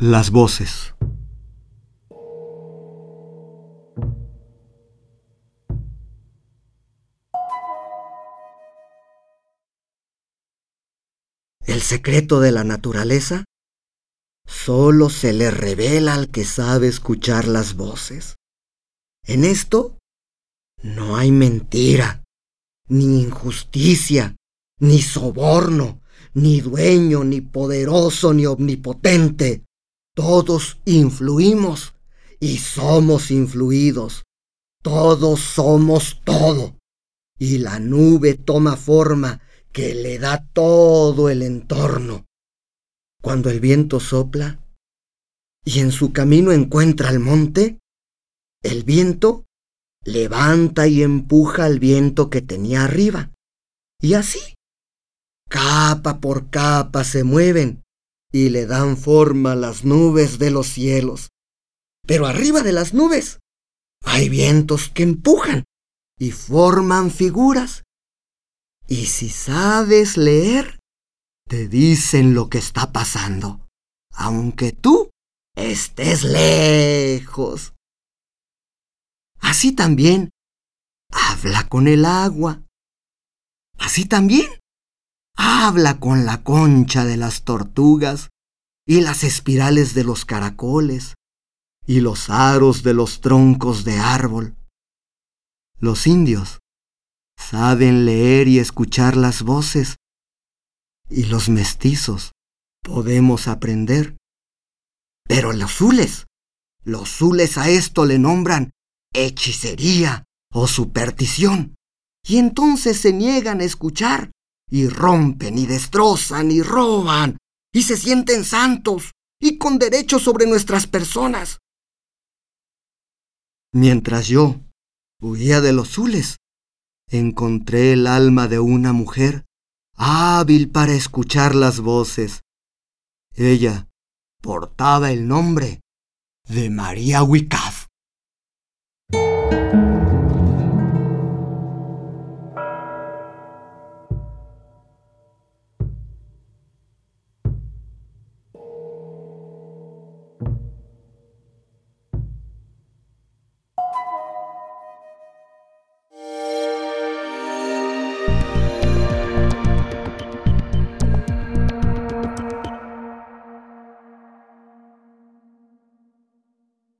Las voces. El secreto de la naturaleza solo se le revela al que sabe escuchar las voces. En esto no hay mentira, ni injusticia, ni soborno, ni dueño, ni poderoso, ni omnipotente. Todos influimos y somos influidos. Todos somos todo. Y la nube toma forma que le da todo el entorno. Cuando el viento sopla y en su camino encuentra el monte, el viento levanta y empuja al viento que tenía arriba. Y así, capa por capa se mueven y le dan forma a las nubes de los cielos. Pero arriba de las nubes hay vientos que empujan y forman figuras. Y si sabes leer, te dicen lo que está pasando, aunque tú estés lejos. Así también habla con el agua. Así también habla con la concha de las tortugas y las espirales de los caracoles y los aros de los troncos de árbol. Los indios saben leer y escuchar las voces y los mestizos podemos aprender. Pero los zules, los zules a esto le nombran hechicería o superstición. Y entonces se niegan a escuchar y rompen y destrozan y roban y se sienten santos y con derechos sobre nuestras personas. Mientras yo huía de los zules, encontré el alma de una mujer hábil para escuchar las voces. Ella portaba el nombre de María Wicaf.